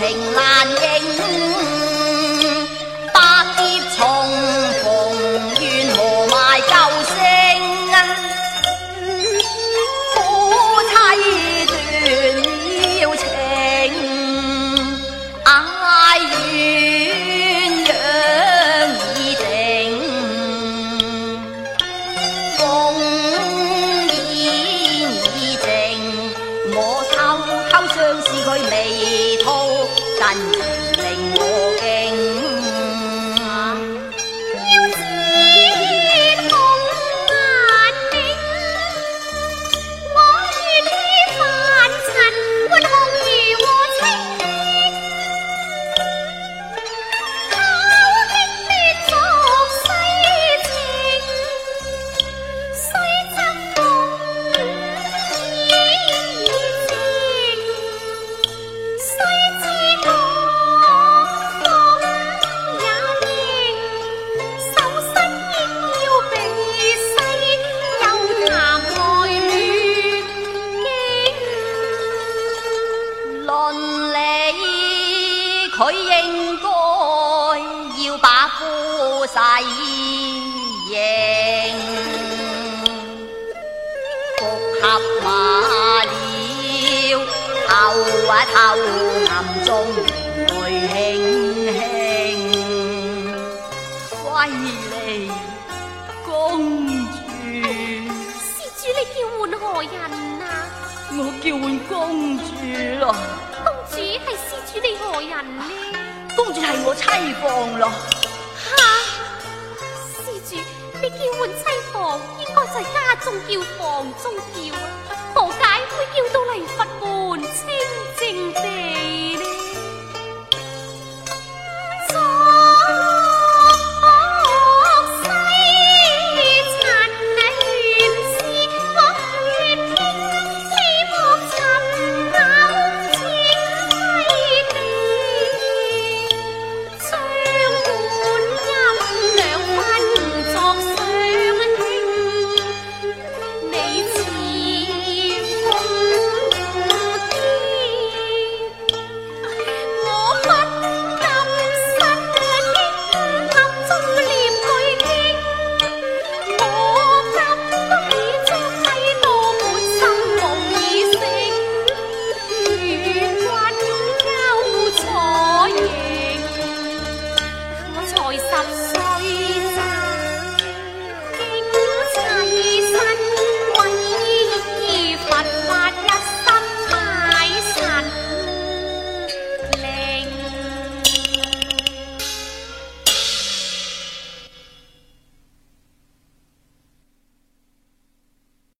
情难应，百劫重逢怨何埋旧声？夫妻断了情，哀怨已定，已，我偷偷相思，佢未。 안. 理佢应该要把夫婿认，复合话了，透啊透，暗中会轻轻，归离公主。施主，你叫唤何人啊？我叫唤公主咯。呢？公主系我妻房咯。吓！施主，你叫唤妻房，应该在家中叫，房中叫啊，何解会叫到嚟佛门清净地？